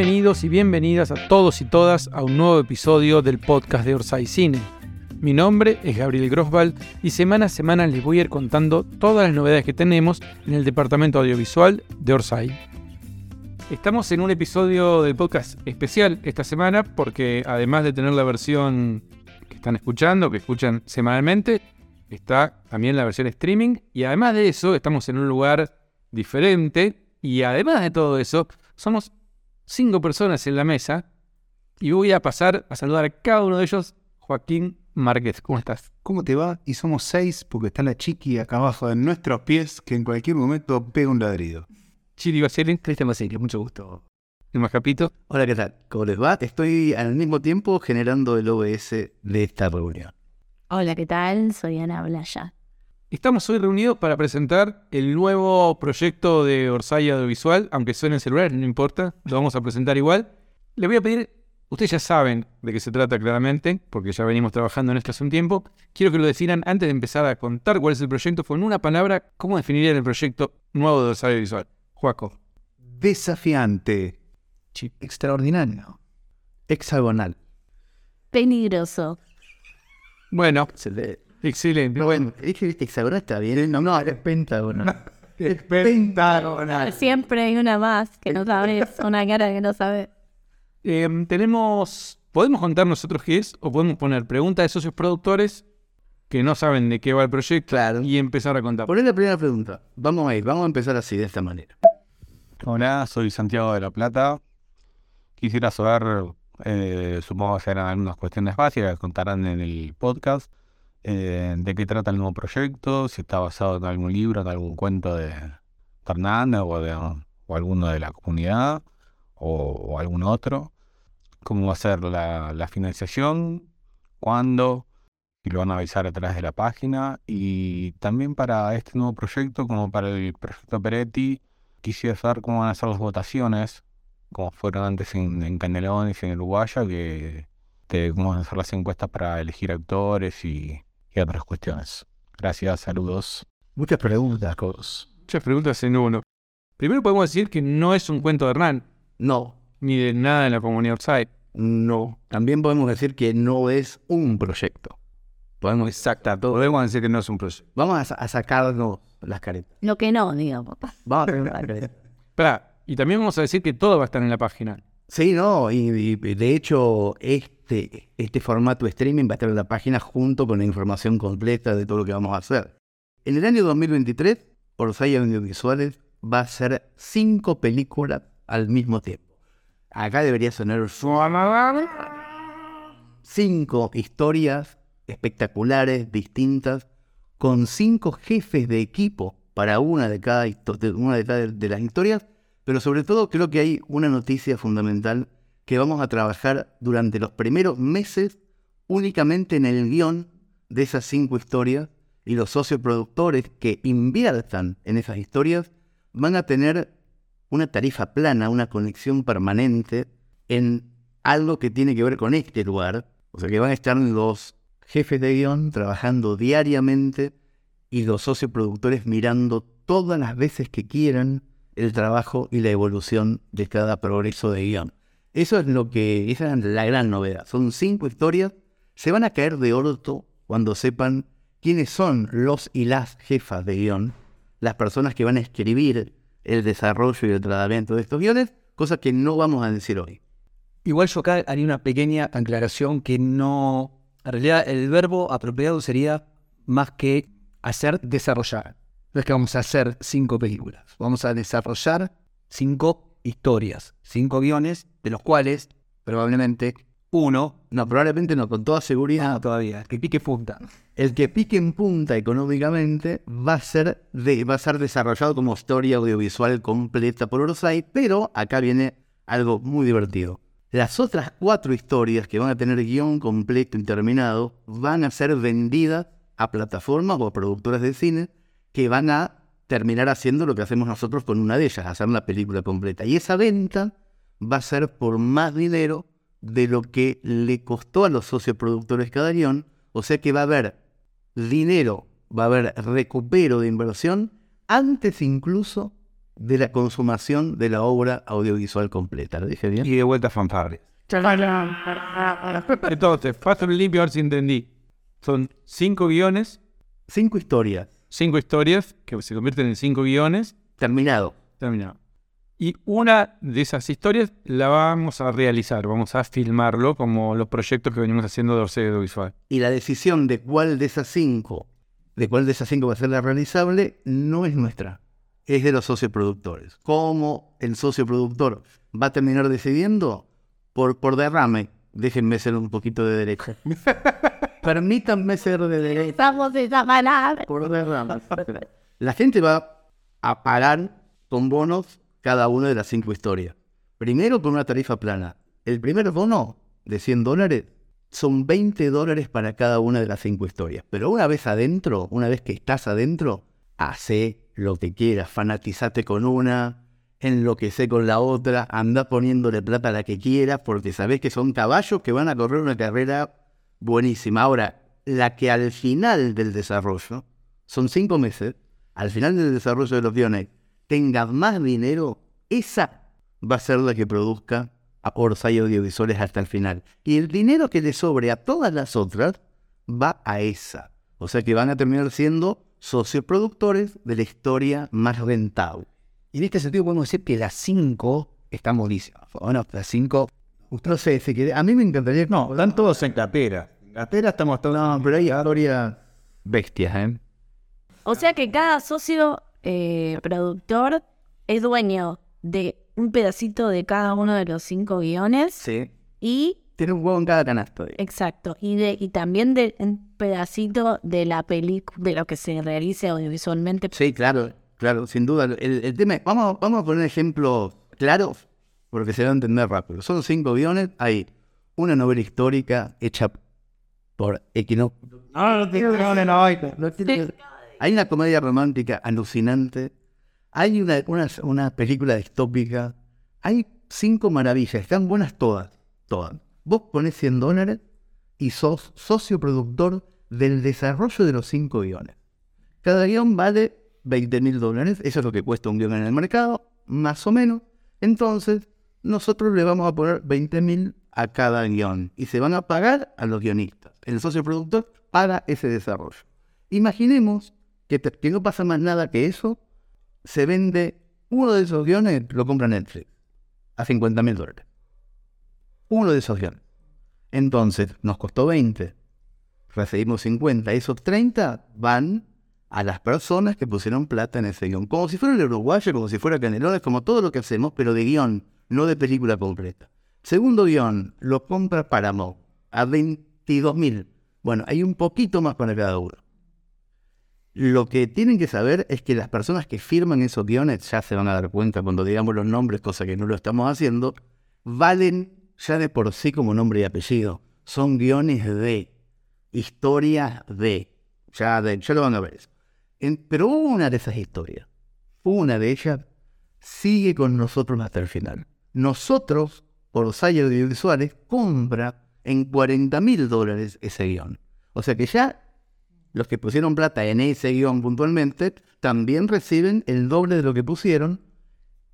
Bienvenidos y bienvenidas a todos y todas a un nuevo episodio del podcast de Orsay Cine. Mi nombre es Gabriel Grosval y semana a semana les voy a ir contando todas las novedades que tenemos en el departamento audiovisual de Orsay. Estamos en un episodio del podcast especial esta semana porque además de tener la versión que están escuchando, que escuchan semanalmente, está también la versión streaming y además de eso estamos en un lugar diferente y además de todo eso somos cinco personas en la mesa y voy a pasar a saludar a cada uno de ellos. Joaquín Márquez, ¿cómo estás? ¿Cómo te va? Y somos seis porque está la chiqui acá abajo de nuestros pies que en cualquier momento pega un ladrido. Chiri Basile, Cristian Basilio, mucho gusto. el Majapito. Hola, ¿qué tal? ¿Cómo les va? Estoy al mismo tiempo generando el OBS de esta reunión. Hola, ¿qué tal? Soy Ana Blaya. Estamos hoy reunidos para presentar el nuevo proyecto de Orsay Audiovisual, aunque suene en celular, no importa, lo vamos a presentar igual. Le voy a pedir, ustedes ya saben de qué se trata claramente, porque ya venimos trabajando en esto hace un tiempo. Quiero que lo definan antes de empezar a contar cuál es el proyecto, con una palabra, ¿cómo definirían el proyecto nuevo de Orsay Audiovisual? Joaco. Desafiante. Extraordinario. Hexagonal. Peligroso. Bueno, Se le- excelente. Bueno, dije, viste, hexagonal está bien. No, no, es pentagonal. Es pentagonal. Siempre hay una más que no sabes, una cara que no sabes. Eh, tenemos. ¿Podemos contar nosotros qué es? O podemos poner preguntas de socios productores que no saben de qué va el proyecto Claro. y empezar a contar. Poné la primera pregunta. Vamos a ir, vamos a empezar así, de esta manera. Hola, soy Santiago de la Plata. Quisiera saber, eh, supongo que serán algunas cuestiones básicas que contarán en el podcast, eh, de qué trata el nuevo proyecto, si está basado en algún libro, en algún cuento de Fernández o, de, o alguno de la comunidad o, algún otro. ¿Cómo va a ser la, la financiación? ¿Cuándo? Y lo van a avisar a través de la página. Y también para este nuevo proyecto, como para el proyecto Peretti, quisiera saber cómo van a ser las votaciones, como fueron antes en, en Canelones y en Uruguaya, que, de cómo van a ser las encuestas para elegir actores y, y otras cuestiones. Gracias, saludos. Muchas preguntas, Cos. Muchas preguntas en uno. Primero podemos decir que no es un cuento de Hernán, No, ni de nada en la comunidad Orsay. no. También podemos decir que no es un proyecto. Podemos Exacto. Podemos decir que no es un proyecto. Vamos a, sa- a sacarnos las caretas. Lo que no, digamos. Vamos a sacar las caretas. Espera, y también vamos a decir que todo va a estar en la página. Sí, no, y, y de hecho este, este formato streaming va a estar en la página junto con la información completa de todo lo que vamos a hacer. En el año 2023, Orsay Audiovisuales va a hacer cinco películas al mismo tiempo. Acá debería sonar cinco historias espectaculares, distintas, con cinco jefes de equipo para una de cada, una de cada de las historias, pero sobre todo creo que hay una noticia fundamental que vamos a trabajar durante los primeros meses únicamente en el guion de esas cinco historias y los socios productores que inviertan en esas historias van a tener una tarifa plana, una conexión permanente en algo que tiene que ver con este lugar. O sea que van a estar los jefes de guion trabajando diariamente y los socios productores mirando todas las veces que quieran el trabajo y la evolución de cada progreso de guion. Eso es lo que, esa es la gran novedad. Son cinco historias. Se van a caer de orto cuando sepan quiénes son los y las jefas de guion, las personas que van a escribir el desarrollo y el tratamiento de estos guiones, cosa que no vamos a decir hoy. Igual yo acá haría una pequeña aclaración que no... En realidad el verbo apropiado sería más que hacer, desarrollar. No es que vamos a hacer cinco películas. Vamos a desarrollar cinco historias, cinco guiones, de los cuales probablemente uno, No, probablemente no, con toda seguridad. ah, todavía, que pique punta. El que pique en punta económicamente va a ser, de- va a ser desarrollado como historia audiovisual completa por Orsay, pero acá viene algo muy divertido. Las otras cuatro historias que van a tener guion completo y terminado van a ser vendidas a plataformas o a productoras de cine que van a terminar haciendo lo que hacemos nosotros con una de ellas, hacer la película completa. Y esa venta va a ser por más dinero de lo que le costó a los socios productores cada guion, o sea que va a haber dinero, va a haber recupero de inversión antes incluso de la consumación de la obra audiovisual completa. ¿Lo dije bien? Y de vuelta fanfarrias. Entonces, fácil y limpio, a ver si entendí. Son cinco guiones, Cinco historias. Cinco historias que se convierten en cinco guiones. Terminado. Terminado. Y una de esas historias la vamos a realizar, vamos a filmarlo como los proyectos que venimos haciendo de Orsay Audiovisual. Y la decisión de cuál de esas cinco, de cuál de esas cinco va a ser la realizable, no es nuestra. Es de los socios productores. ¿Cómo el socio productor va a terminar decidiendo? Por, por derrame. Déjenme ser un poquito de derecha. Permítanme ser de derecha. Estamos esa palabra. Por. La gente va a pagar con bonos cada una de las cinco historias. Primero con una tarifa plana. El primer bono de 100 dólares son 20 dólares para cada una de las cinco historias. Pero una vez adentro, una vez que estás adentro, hace lo que quieras, fanatizate con una, enloquece con la otra, anda poniéndole plata a la que quieras, porque sabés que son caballos que van a correr una carrera buenísima. Ahora, la que al final del desarrollo, son cinco meses, al final del desarrollo de los guiones, tenga más dinero, esa va a ser la que produzca a Orsay Audiovisuales hasta el final. Y el dinero que le sobre a todas las otras va a esa. O sea que van a terminar siendo socios productores de la historia más rentable. Y en este sentido podemos decir que las cinco están buenísimas. Bueno, las cinco... No sé, si quiere, a mí me encantaría... No, están todos en capera. En capera estamos todos. No, pero hay historias bestias, ¿eh? O sea que cada socio eh, productor es dueño de un pedacito de cada uno de los cinco guiones Sí. y Tiene un huevo en cada canasto. eh. exacto y de y también de un pedacito de la película de lo que se realice audiovisualmente. Sí, claro, claro, sin duda. El, el tema es, vamos, vamos a poner ejemplos claros, porque se va a entender rápido. Son cinco guiones, hay una novela histórica hecha por Equino. Hay una comedia romántica alucinante, hay una, una, una película distópica, hay cinco maravillas, están buenas todas, todas. Vos ponés 100 dólares y sos socio productor del desarrollo de los cinco guiones. Cada guion vale 20 mil dólares, eso es lo que cuesta un guion en el mercado, más o menos. Entonces, nosotros le vamos a poner 20 mil a cada guion y se van a pagar a los guionistas. El socio productor paga ese desarrollo. Imaginemos que no pasa más nada que eso, se vende uno de esos guiones, lo compra Netflix a 50 mil dólares. Uno de esos guiones. Entonces, nos costó 20, recibimos 50, esos 30 van a las personas que pusieron plata en ese guion. Como si fuera el uruguayo, como si fuera Canelones, como todo lo que hacemos, pero de guion, no de película completa. Segundo guion, lo compra Paramount a 22 mil. Bueno, hay un poquito más para cada uno. Lo que tienen que saber es que las personas que firman esos guiones, ya se van a dar cuenta cuando digamos los nombres, cosa que no lo estamos haciendo, valen ya de por sí como nombre y apellido. Son guiones de, historias de, ya, de, ya lo van a ver. En- pero una de esas historias, una de ellas, sigue con nosotros hasta el final. Nosotros, por Saya Audiovisuales, compra en 40 mil dólares ese guion. O sea que ya los que pusieron plata en ese guion puntualmente también reciben el doble de lo que pusieron.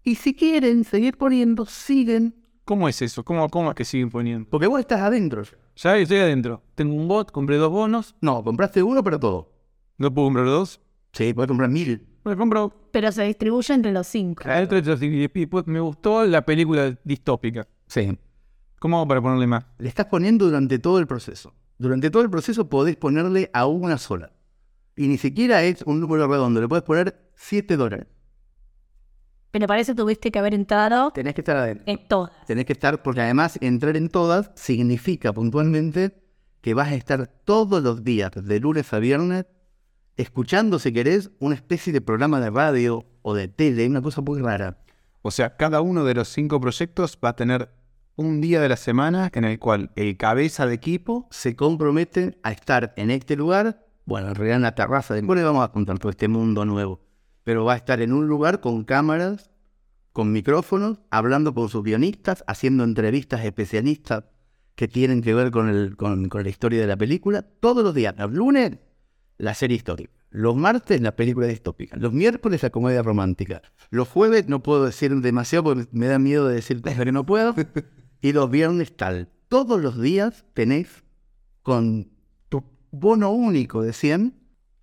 Y si quieren seguir poniendo, siguen. ¿Cómo es eso? ¿Cómo, cómo es que siguen poniendo? Porque vos estás adentro. ya. Ya estoy adentro. Tengo un bot, compré dos bonos. No, compraste uno para todo. ¿No puedo comprar dos? Sí, puedes comprar mil. Me compro Pero se distribuye entre los cinco. de y después me gustó la película distópica. Sí. ¿Cómo hago para ponerle más? Le estás poniendo durante todo el proceso. Durante todo el proceso podés ponerle a una sola. Y ni siquiera es un número redondo. Le puedes poner 7 dólares. Pero para eso tuviste que haber entrado Tenés que estar adentro. en todas. Tenés que estar, porque además entrar en todas significa puntualmente que vas a estar todos los días, de lunes a viernes, escuchando, si querés, una especie de programa de radio o de tele, una cosa muy rara. O sea, cada uno de los cinco proyectos va a tener un día de la semana en el cual el cabeza de equipo Se comprometen a estar en este lugar, bueno, en realidad en la terraza, después le vamos a contar todo este mundo nuevo, pero va a estar en un lugar con cámaras, con micrófonos, hablando con sus guionistas, haciendo entrevistas especialistas que tienen que ver con, el, con, con la historia de la película, todos los días. El lunes, la serie histórica. Los martes la película distópica, los miércoles la comedia romántica, los jueves no puedo decir demasiado porque me da miedo de decir que no puedo, y los viernes tal. Todos los días tenés con tu bono único de 100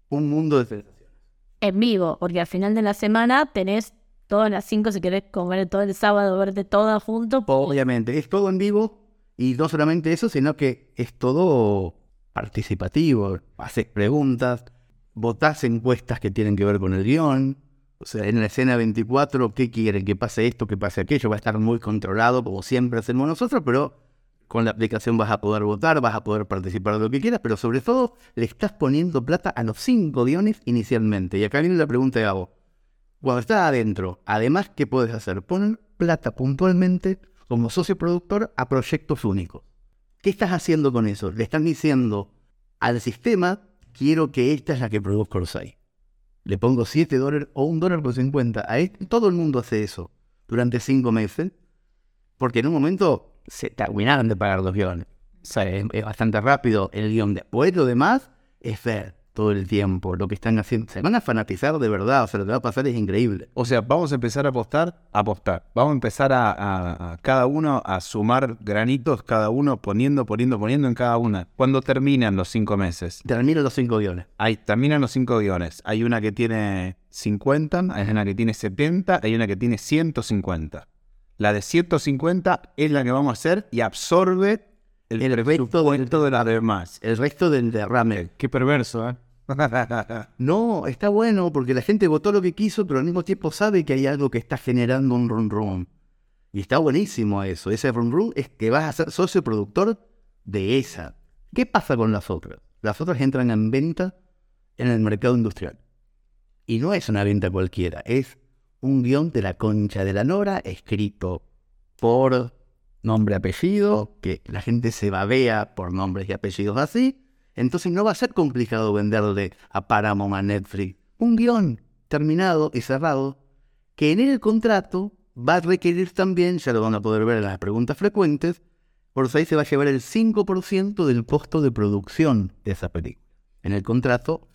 un mundo de sensaciones. En vivo, porque al final de la semana tenés todas las cinco si querés comer todo el sábado, verte todas juntos. Obviamente, es todo en vivo y no solamente eso, sino que es todo participativo. Haces preguntas, votás encuestas que tienen que ver con el guion. O sea, en la escena 24, ¿qué quieren? Que pase esto, que pase aquello. Va a estar muy controlado, como siempre hacemos nosotros, pero con la aplicación vas a poder votar, vas a poder participar de lo que quieras, pero sobre todo le estás poniendo plata a los cinco guiones inicialmente. Y acá viene la pregunta de Gabo. Cuando estás adentro, además, ¿qué puedes hacer? Poner plata puntualmente como socio productor a proyectos únicos. ¿Qué estás haciendo con eso? Le están diciendo al sistema, quiero que esta es la que produzco Orsay. Le pongo 7 dólares o un dólar por 50. A este- todo el mundo hace eso durante 5 meses. Porque en un momento se terminaron de pagar los guiones. O sea, es, es bastante rápido el guion. Después lo demás es ver todo el tiempo lo que están haciendo. Se van a fanatizar de verdad. O sea, lo que va a pasar es increíble. O sea, vamos a empezar a apostar, a apostar. Vamos a empezar a, a- a cada uno a sumar granitos, cada uno poniendo, poniendo, poniendo en cada una. Cuando terminan los cinco meses, Terminan los 5 guiones. hay, terminan los cinco guiones. Hay una que tiene 50, hay una que tiene 70, hay una que tiene 150. La de 150 es la que vamos a hacer y absorbe el, El resto presupuesto de las demás. El resto del derrame. Qué perverso, ¿eh? No, está bueno porque la gente votó lo que quiso, pero al mismo tiempo sabe que hay algo que está generando un run run. Y está buenísimo eso. Ese run run es que vas a ser socio productor de esa. ¿Qué pasa con las otras? Las otras entran en venta en el mercado industrial. Y no es una venta cualquiera, es un guion de la concha de la Nora escrito por nombre apellido, que la gente se babea por nombres y apellidos así. Entonces no va a ser complicado venderle a Paramount, a Netflix, un guion terminado y cerrado, que en el contrato va a requerir también, ya lo van a poder ver en las preguntas frecuentes, por ahí se va a llevar el 5% del costo de producción de esa película. En el contrato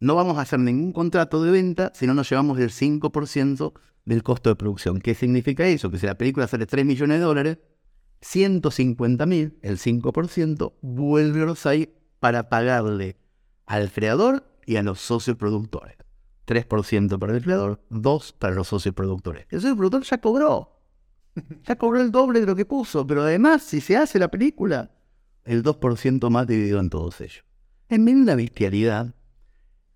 no vamos a hacer ningún contrato de venta si no nos llevamos el 5% del costo de producción. ¿Qué significa eso? Que si la película sale 3 millones de dólares, 150 mil, el 5%, vuelve Orsay para pagarle al creador y a los socios productores. 3% para el creador, 2% para los socios productores. El socio productor ya cobró. Ya cobró el doble de lo que puso, pero además, si se hace la película, el 2% más dividido en todos ellos. En medio de una bestialidad,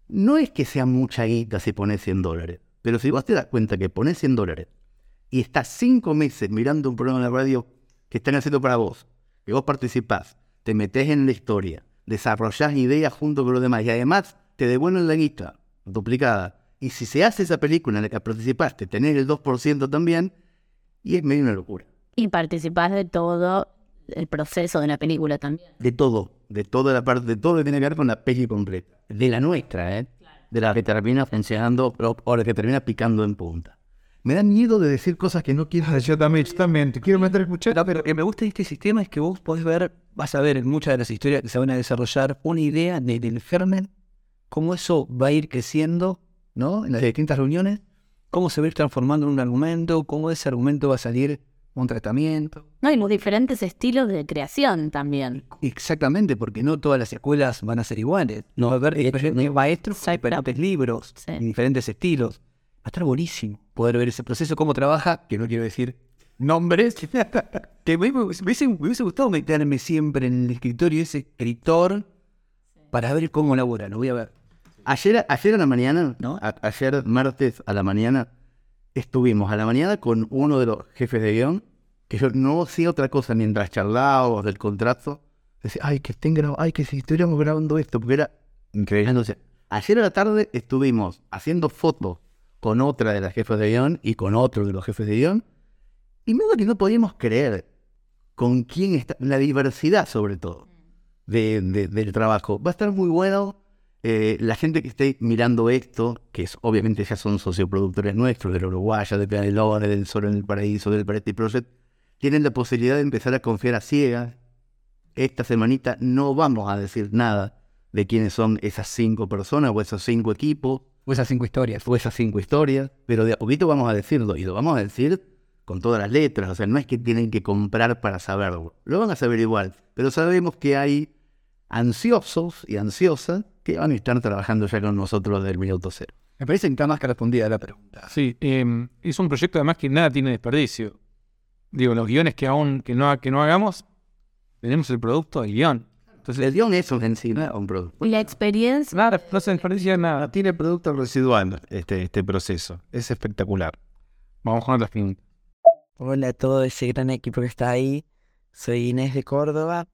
no es que sea mucha guita si pones 100 dólares, pero si vos te das cuenta que pones 100 dólares y estás 5 meses mirando un programa de radio que están haciendo para vos, que vos participás, te metés en la historia, desarrollás ideas junto con los demás y además te devuelven la guita duplicada. Y si se hace esa película en la que participaste, tenés el 2% también, y es medio una locura. Y participás de todo el proceso de la película también. De todo, de toda la parte, de todo lo que tiene que ver con la peli completa. De la nuestra, ¿eh? De la que termina funcionando o la que termina picando en punta. Me da miedo de decir cosas que no quiero decir. Yo también, yo también. Te quiero meter a escuchar. No, pero lo que me gusta de este sistema es que vos podés ver, vas a ver en muchas de las historias que se van a desarrollar una idea de- del germen, cómo eso va a ir creciendo, ¿no? En las distintas reuniones, cómo se va a ir transformando en un argumento, cómo ese argumento va a salir un tratamiento. No, y los diferentes estilos de creación también. Exactamente, porque no todas las escuelas van a ser iguales. No va a haber diferentes maestros con diferentes libros Sí. y diferentes estilos. Va a estar buenísimo poder ver ese proceso, cómo trabaja, que no quiero decir nombres, que me, me hubiese, me hubiese gustado meterme siempre en el escritorio de ese escritor para ver cómo labora. Lo voy a ver. Ayer, ayer a la mañana, ¿No? a- ayer martes a la mañana, estuvimos a la mañana con uno de los jefes de guion, que yo no hacía otra cosa mientras charlábamos del contrato. Decía, ay, que estén grabando, ay, que si estuviéramos grabando esto, porque era increíble. Entonces, ayer a la tarde estuvimos haciendo fotos con otra de las jefes de guion y con otro de los jefes de guion, y medio que no podíamos creer con quién está, la diversidad sobre todo de- de- del trabajo. Va a estar muy bueno. Eh, la gente que esté mirando esto, que es, obviamente ya son socioproductores nuestros, del Uruguaya, de Canelones, del Sol en el Paraíso, del Pareti Project, tienen la posibilidad de empezar a confiar a ciegas. Esta semanita no vamos a decir nada de quiénes son esas cinco personas o esos cinco equipos O esas cinco historias. o esas cinco historias, pero de a poquito vamos a decirlo y lo vamos a decir con todas las letras, o sea, no es que tienen que comprar para saberlo, lo van a saber igual, pero sabemos que hay ansiosos y ansiosas que van a estar trabajando ya con nosotros del minuto cero. Me parece que está más que respondida la pregunta. Sí, eh, es un proyecto además que nada tiene desperdicio. Digo, los guiones que aún que no, que no hagamos, tenemos el producto del guion. Entonces, El guion es un encima un producto. Y la experiencia, nada, no se desperdicia nada. Tiene producto residual este, este proceso. Es espectacular. Vamos con otras preguntas. Hola a todo ese gran equipo que está ahí. Soy Inés de Córdoba.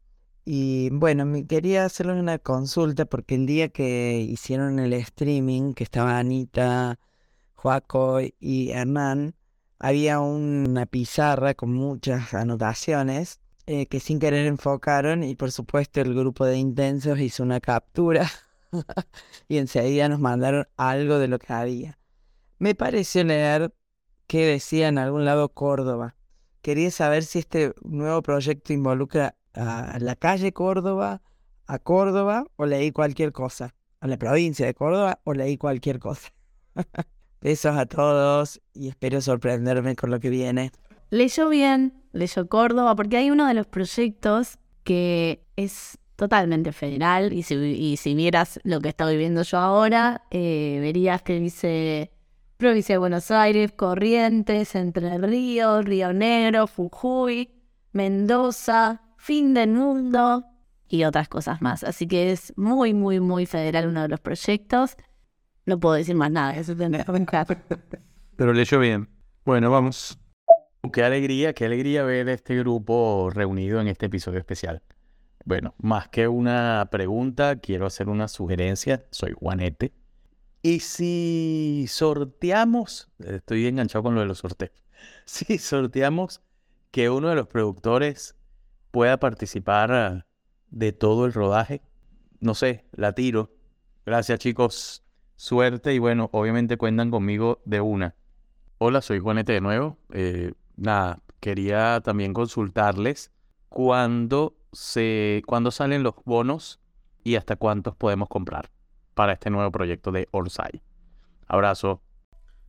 Y bueno, me quería hacerle una consulta porque el día que hicieron el streaming, que estaba Anita, Joaco y Hernán, había una pizarra con muchas anotaciones eh, que sin querer enfocaron y por supuesto el grupo de intensos hizo una captura y enseguida nos mandaron algo de lo que había. Me pareció leer que decía en algún lado Córdoba. Quería saber si este nuevo proyecto involucra a la calle Córdoba, a Córdoba o leí cualquier cosa. A la provincia de Córdoba o leí cualquier cosa. Besos a todos y espero sorprenderme con lo que viene. Leyó bien, leyó Córdoba, porque hay uno de los proyectos que es totalmente federal y si, y vieras lo que estoy viviendo yo ahora, eh, verías que dice Provincia de Buenos Aires, Corrientes, Entre Ríos, Río Negro, Jujuy, Mendoza, Fin del Mundo y otras cosas más. Así que es muy, muy, muy federal uno de los proyectos. No puedo decir más nada, eso. Pero leyó bien. Bueno, vamos. Qué alegría, qué alegría ver este grupo reunido en este episodio especial. Bueno, más que una pregunta, quiero hacer una sugerencia. Soy Juanete. Y si sorteamos, estoy enganchado con lo de los sorteos. Si sorteamos que uno de los productores pueda participar de todo el rodaje, no sé, la tiro. Gracias chicos, suerte y bueno, obviamente cuentan conmigo de una. Hola, soy Juanete de nuevo. Eh, nada, quería también consultarles cuándo se, cuándo salen los bonos y hasta cuántos podemos comprar para este nuevo proyecto de Orsay. Abrazo.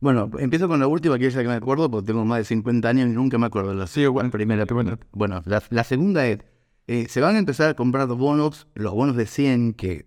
Bueno, empiezo con la última, que es la que me acuerdo, porque tengo más de 50 años y nunca me acuerdo de la Sí, igual. primera. Bueno. Bueno, la, la segunda es, eh, se van a empezar a comprar los bonos, los bonos de 100 que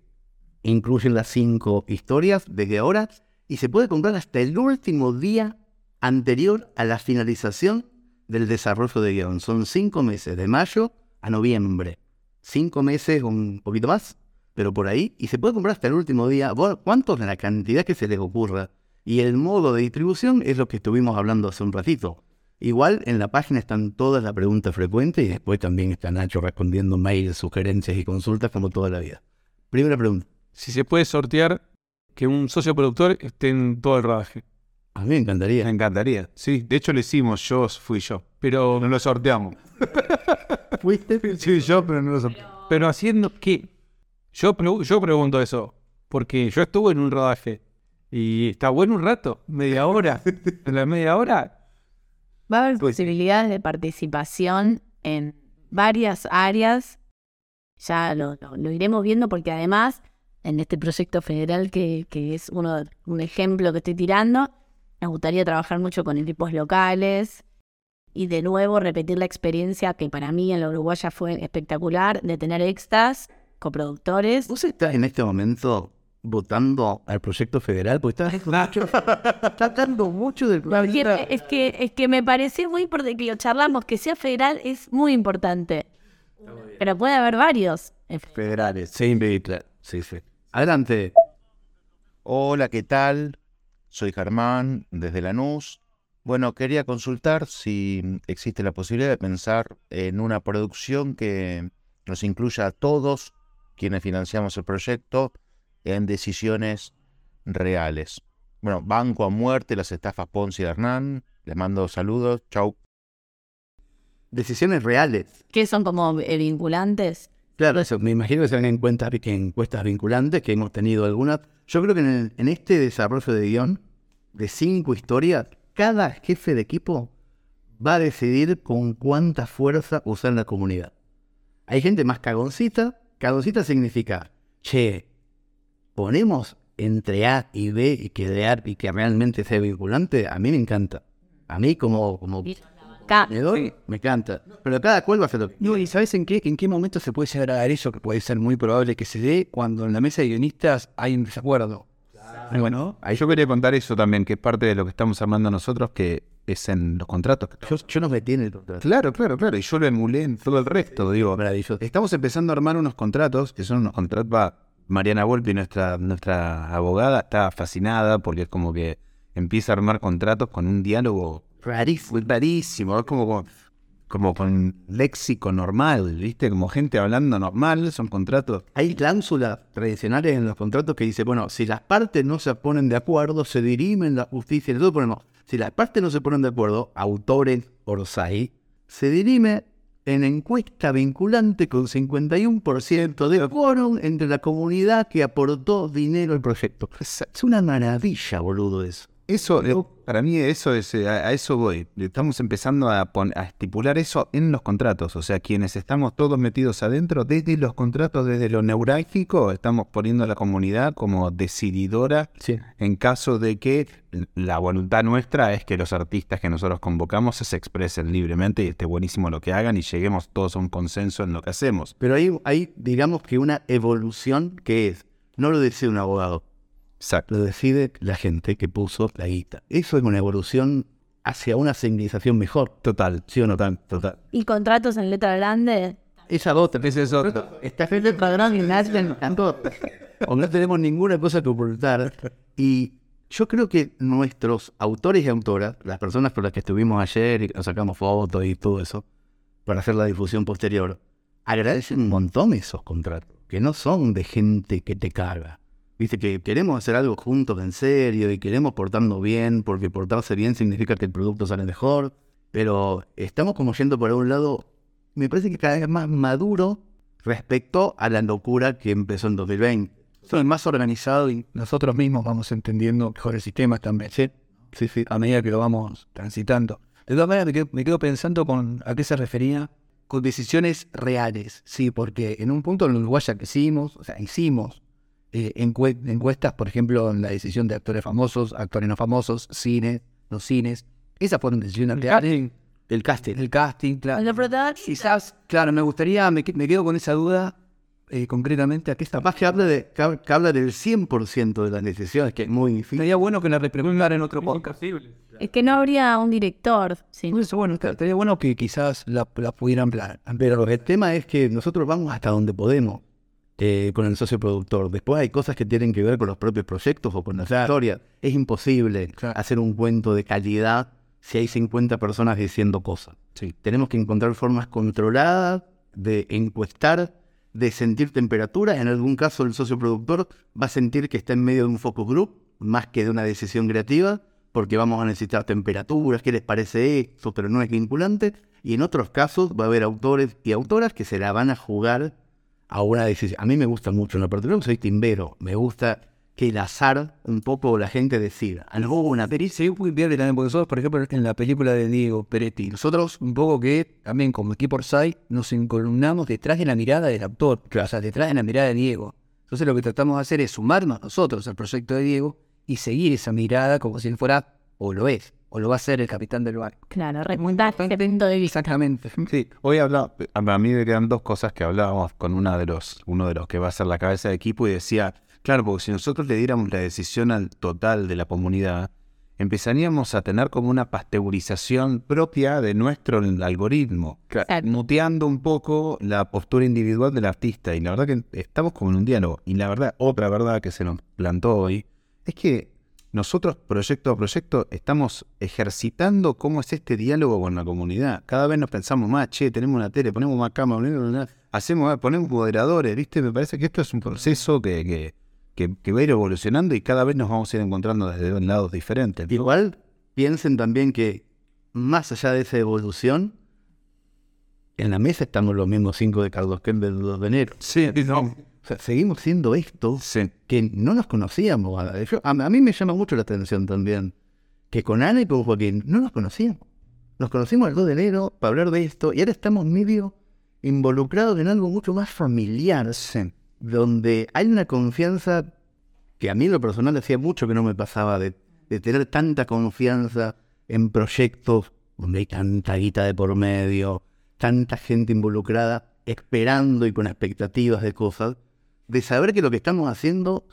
incluyen las cinco historias desde ahora, y se puede comprar hasta el último día anterior a la finalización del desarrollo de guion. Son cinco meses, de mayo a noviembre. Cinco meses, un poquito más, pero por ahí, y se puede comprar hasta el último día. ¿Cuántos de la cantidad que se les ocurra? Y el modo de distribución es lo que estuvimos hablando hace un ratito. Igual en la página están todas las preguntas frecuentes y después también está Nacho respondiendo mails, sugerencias y consultas como toda la vida. Primera pregunta. Si se puede sortear que un socio productor esté en todo el rodaje. A mí me encantaría. Me encantaría. Sí, de hecho lo hicimos, yo fui yo. Pero, No lo sorteamos. ¿Fuiste? Sí, yo, pero no lo sorteamos. pero haciendo qué? Yo, pregu- yo pregunto eso. Porque yo estuve en un rodaje. Y está bueno un rato, media hora. En la media hora, Va a haber Pues- posibilidades de participación en varias áreas. Ya lo, lo- lo iremos viendo porque además en este proyecto federal que, que es uno, un ejemplo que estoy tirando, me gustaría trabajar mucho con equipos locales y de nuevo repetir la experiencia que para mí en la Uruguaya fue espectacular de tener extras, coproductores. ¿Vos estás en este momento votando al proyecto federal? Porque estás, dando mucho del proyecto. Porque Es que, es que me pareció muy importante que lo charlamos, que sea federal es muy importante. Pero puede haber varios. Federales. Sí, claro. Sí, sí. Adelante. Hola, ¿qué tal? Soy Germán, desde Lanús. Bueno, quería consultar si existe la posibilidad de pensar en una producción que nos incluya a todos quienes financiamos el proyecto en decisiones reales. Bueno, banco a muerte las estafas Ponzi y Hernán. Les mando saludos. Chau. Decisiones reales. que son como eh, vinculantes. Claro, eso. Me imagino que se van en cuenta que encuestas vinculantes, que hemos tenido algunas. Yo creo que en, este desarrollo de guion, de cinco historias, cada jefe de equipo va a decidir con cuánta fuerza usar la comunidad. Hay gente más cagoncita. Cagoncita significa, che, ponemos entre A y B y que de y que realmente sea vinculante, a mí me encanta. A mí como, como Acá, me doy, me encanta. Pero cada cual va a hacer lo que No, ¿Y sabes en qué, en qué momento se puede llegar a dar eso? Que puede ser muy probable que se dé cuando en la mesa de guionistas hay un desacuerdo. Bueno, Ahí yo quería contar eso también, que es parte de lo que estamos armando nosotros, que es en los contratos. yo, yo no metí en el contrato. Claro, claro, claro. Y yo lo emulé en todo el resto. Digo, Maravilloso. estamos empezando a armar unos contratos, que son unos contratos. va, Mariana Volpi, nuestra, nuestra abogada, está fascinada porque es como que empieza a armar contratos con un diálogo Rarísimo. rarísimo. Es como, como, como con léxico normal, ¿viste? Como gente hablando normal. Son contratos. Hay cláusulas tradicionales en los contratos que dice, bueno, si las partes no se ponen de acuerdo, se dirimen la justicia. Nosotros ponemos, si las partes no se ponen de acuerdo, autores Orsay, se dirime en encuesta vinculante con 51% de quórum entre la comunidad que aportó dinero al proyecto. Es una maravilla, boludo, eso. Eso, para mí, eso es, eh, a, eso voy. Estamos empezando a, pon- a estipular eso en los contratos. O sea, quienes estamos todos metidos adentro, desde los contratos, desde lo neurálgico, estamos poniendo a la comunidad como decididora Sí. en caso de que la voluntad nuestra es que los artistas que nosotros convocamos se expresen libremente y esté buenísimo lo que hagan y lleguemos todos a un consenso en lo que hacemos. Pero hay, digamos que una evolución que es, no lo decide un abogado, Exacto. lo decide la gente que puso la guita. Eso es una evolución hacia una civilización mejor. Total. ¿Sí o no tan? Total. y contratos en letra grande. Esa otra. Esa es otra. Está en letra grande. O no tenemos ninguna cosa que ocultar. Y yo creo que nuestros autores y autoras, las personas con las que estuvimos ayer y nos sacamos fotos y todo eso, para hacer la difusión posterior, agradecen un montón esos contratos, que no son de gente que te caga. Viste que queremos hacer algo juntos en serio y queremos portarnos bien, porque portarse bien significa que el producto sale mejor. Pero estamos como yendo por un lado, me parece que cada vez más maduro respecto a la locura que empezó en 2020. son más organizado y nosotros mismos vamos entendiendo mejor el sistema también. Sí, sí, sí. a medida que lo vamos transitando. De todas maneras, me quedo, me quedo pensando con a qué se refería con decisiones reales. Sí, porque en un punto en Uruguay ya que hicimos, o sea, hicimos eh, encue- encuestas, por ejemplo, en la decisión de actores famosos, actores no famosos, cine, los cines. Esas fueron decisiones reales. El casting. El casting, claro. Los protagonistas. Quizás, claro, me gustaría, me, me quedo con esa duda eh, concretamente a qué está Capaz que habla, de, que hab- que habla del 100% de las decisiones, que es muy difícil. Sería bueno que la repreguntar en otro podcast. Es que no habría un director. Sí. Por eso, bueno, estaría bueno que quizás la, la pudieran plan- Pero el tema es que nosotros vamos hasta donde podemos eh, con el socio productor. Después hay cosas que tienen que ver con los propios proyectos o con las historias. Es imposible Claro. hacer un cuento de calidad si hay 50 personas diciendo cosas. Tenemos que encontrar formas controladas de encuestar, de sentir temperatura. En algún caso el socio productor va a sentir que está en medio de un focus group más que de una decisión creativa porque vamos a necesitar temperaturas, qué les parece esto, pero no es vinculante. Y en otros casos va a haber autores y autoras que se la van a jugar a una decisión. A mí me gusta mucho, en lo particular soy timbero, me gusta que el azar un poco la gente decida. Alguna, se muy bien también, porque nosotros, por ejemplo, en la película de Diego Peretti, nosotros un poco que también como equipo Orsay nos encolumnamos detrás de la mirada del autor, o sea, detrás de la mirada de Diego. Entonces lo que tratamos de hacer es sumarnos nosotros al proyecto de Diego y seguir esa mirada como si él fuera, o lo es, o lo va a ser el capitán del barco. Claro, remontar ese punto de vista. Exactamente. Sí, hoy hablaba, a a mí me quedan dos cosas que hablábamos con una de los, uno de los que va a ser la cabeza de equipo y decía, claro, porque si nosotros le diéramos la decisión al total de la comunidad, empezaríamos a tener como una pasteurización propia de nuestro algoritmo, Exacto. muteando un poco la postura individual del artista. Y la verdad que estamos como en un diálogo. Y la verdad, otra verdad que se nos plantó hoy, es que nosotros, proyecto a proyecto, estamos ejercitando cómo es este diálogo con la comunidad. Cada vez nos pensamos más, che, tenemos una tele, ponemos más cámara, ponemos, una- hacemos, ah, ponemos moderadores, ¿viste? Me parece que esto es un proceso que, que, que- que va a ir evolucionando y cada vez nos vamos a ir encontrando desde lados diferentes. Igual piensen también que más allá de esa evolución, en la mesa estamos los mismos cinco de Carlos Kemp del 2 de enero. Sí, no. O sea, seguimos siendo esto Sí. que no nos conocíamos. A, yo- a- a mí me llama mucho la atención también que con Ana y con Joaquín no nos conocíamos. Nos conocimos el 2 de enero para hablar de esto y ahora estamos medio involucrados en algo mucho más familiar, donde hay una confianza que a mí en lo personal hacía mucho que no me pasaba de, de tener tanta confianza en proyectos donde hay tanta guita de por medio, tanta gente involucrada, esperando y con expectativas de cosas, de saber que lo que estamos haciendo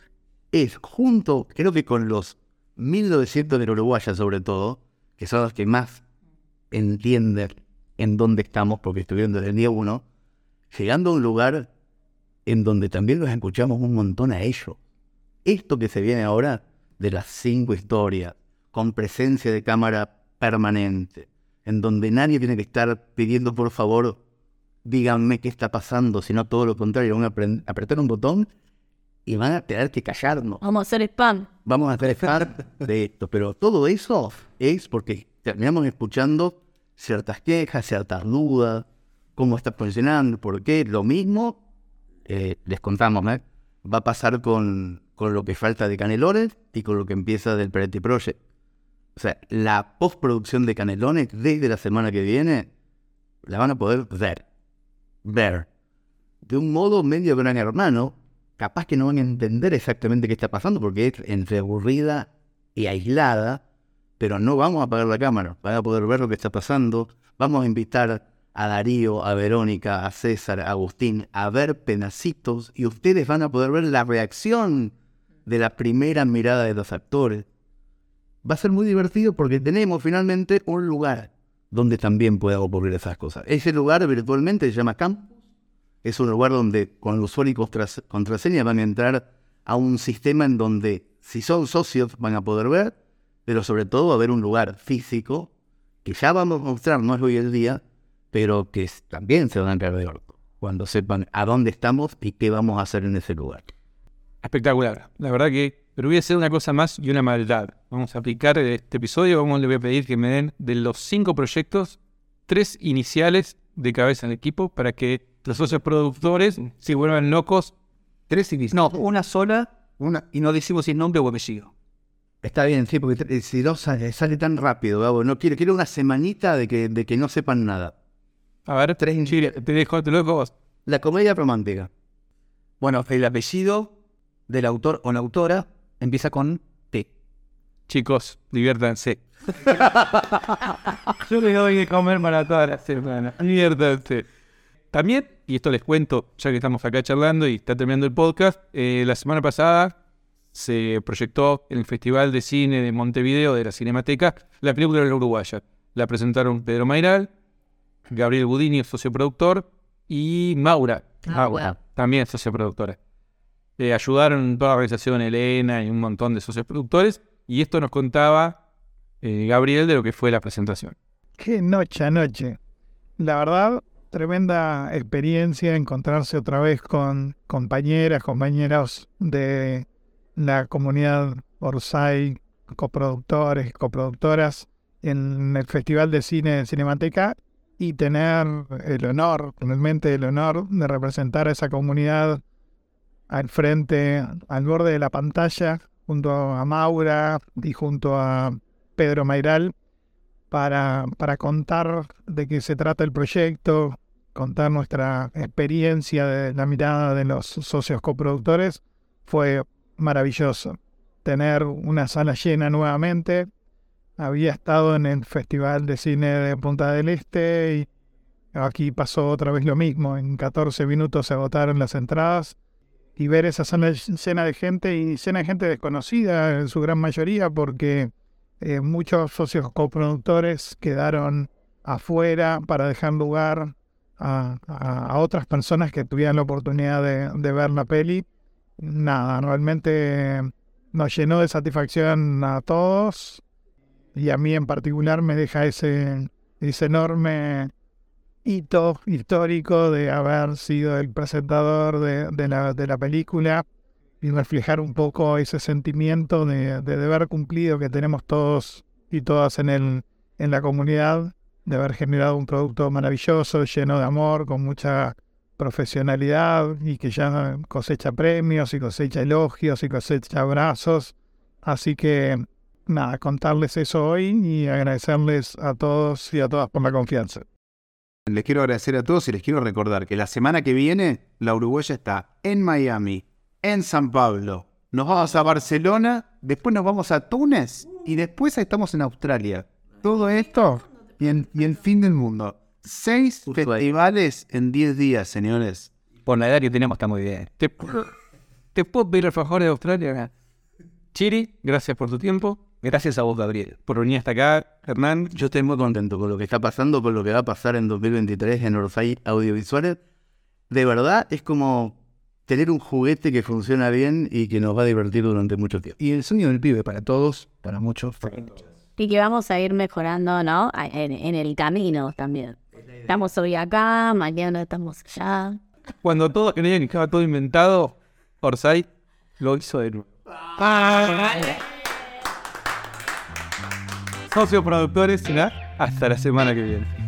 es junto, creo que con los 1900 de Uruguaya sobre todo, que son los que más entienden en dónde estamos, porque estuvieron desde el día uno, llegando a un lugar en donde también los escuchamos un montón a ellos. Esto que se viene ahora de las cinco historias, con presencia de cámara permanente, en donde nadie tiene que estar pidiendo por favor, díganme qué está pasando, sino todo lo contrario, van a apretar un botón y van a tener que callarnos. Vamos a hacer spam. Vamos a hacer parte de esto, pero todo eso es porque terminamos escuchando ciertas quejas, ciertas dudas, cómo está funcionando, por qué. Lo mismo, eh, les contamos, ¿eh? va a pasar con, con lo que falta de Canelones y con lo que empieza del Peretti Project. O sea, la postproducción de Canelones desde la semana que viene la van a poder ver. Ver. De un modo medio gran hermano, capaz que no van a entender exactamente qué está pasando porque es entre aburrida y aislada, pero no vamos a apagar la cámara, van a poder ver lo que está pasando. Vamos a invitar a Darío, a Verónica, a César, a Agustín a ver pedacitos y ustedes van a poder ver la reacción de la primera mirada de los actores. Va a ser muy divertido porque tenemos finalmente un lugar donde también pueda ocurrir esas cosas. Ese lugar virtualmente se llama Campus. Es un lugar donde con el usuario y contras- contraseña van a entrar a un sistema en donde si son socios van a poder ver, pero sobre todo va a haber un lugar físico que ya vamos a mostrar, no es hoy el día, pero que también se van a enterar de orto cuando sepan a dónde estamos y qué vamos a hacer en ese lugar. Espectacular. La verdad que, pero voy a hacer una cosa más y una maldad. Vamos a aplicar este episodio, vamos, le voy a pedir que me den de los cinco proyectos, tres iniciales de cabeza del equipo para que los socios productores se vuelvan locos. Tres y No, una sola Una, y no decimos sin nombre o apellido. Está bien, sí, porque si no sale, sale tan rápido, Gabo. No quiero, quiero una semanita de que, de que no sepan nada. A ver, Tres Chile, te dejo, te lo dejo vos. La comedia romántica. Bueno, el apellido del autor o la autora empieza con T. Chicos, diviértanse. Yo les doy de comer para toda la semana. Diviértanse. También, y esto les cuento, ya que estamos acá charlando y está terminando el podcast, eh, la semana pasada se proyectó en el Festival de Cine de Montevideo de la Cinemateca la película de la Uruguaya. La presentaron Pedro Mairal, Gabriel Budini, socio productor, y Maura, Ah, Maura, wow. también socio productora. Eh, ayudaron toda la organización Elena y un montón de socios productores, y esto nos contaba eh, Gabriel de lo que fue la presentación. Qué noche anoche. La verdad, tremenda experiencia encontrarse otra vez con compañeras, compañeros de la comunidad Orsay, coproductores, coproductoras en el Festival de Cine de Cinemateca y tener el honor, realmente el honor de representar a esa comunidad al frente, al borde de la pantalla, junto a Maura y junto a Pedro Mairal para, para contar de qué se trata el proyecto, contar nuestra experiencia de la mirada de los socios coproductores, fue maravilloso. Tener una sala llena nuevamente. Había estado en el Festival de Cine de Punta del Este y aquí pasó otra vez lo mismo. En 14 minutos se agotaron las entradas y ver esa sala llena de gente y llena de gente desconocida en su gran mayoría porque eh, muchos socios coproductores quedaron afuera para dejar lugar a, a- otras personas que tuvieran la oportunidad de, de ver la peli. Nada, realmente nos llenó de satisfacción a todos y a mí en particular me deja ese, ese enorme hito histórico de haber sido el presentador de, la, de la película y reflejar un poco ese sentimiento de, de deber cumplido que tenemos todos y todas en, el, en la comunidad, de haber generado un producto maravilloso, lleno de amor, con mucha profesionalidad y que ya cosecha premios y cosecha elogios y cosecha abrazos. Así que nada, contarles eso hoy y agradecerles a todos y a todas por la confianza. Les quiero agradecer a todos y les quiero recordar que la semana que viene la Uruguaya está en Miami, en San Pablo, nos vamos a Barcelona, después nos vamos a Túnez y después estamos en Australia. Todo esto y, en- y el fin del mundo. Seis Justo ahí. festivales en 10 días, señores. Por la edad que tenemos está muy bien. ¿Te, puedo- ¿Te puedo pedir alfajores de Australia? Chiri, gracias por tu tiempo, Gracias a vos, Gabriel. por venir hasta acá. Hernán, Yo estoy muy contento con lo que está pasando, con lo que va a pasar en 2023 en Orsay Audiovisuales. De verdad, es como tener un juguete que funciona bien y que nos va a divertir durante mucho tiempo. Y el sueño del pibe para todos, para muchos. Y que vamos a ir mejorando, ¿no? En, en el camino también. Estamos hoy acá, mañana estamos allá. cuando todos creían que estaba todo inventado, Orsay lo hizo de nuevo. Socios productores, hasta la semana que viene.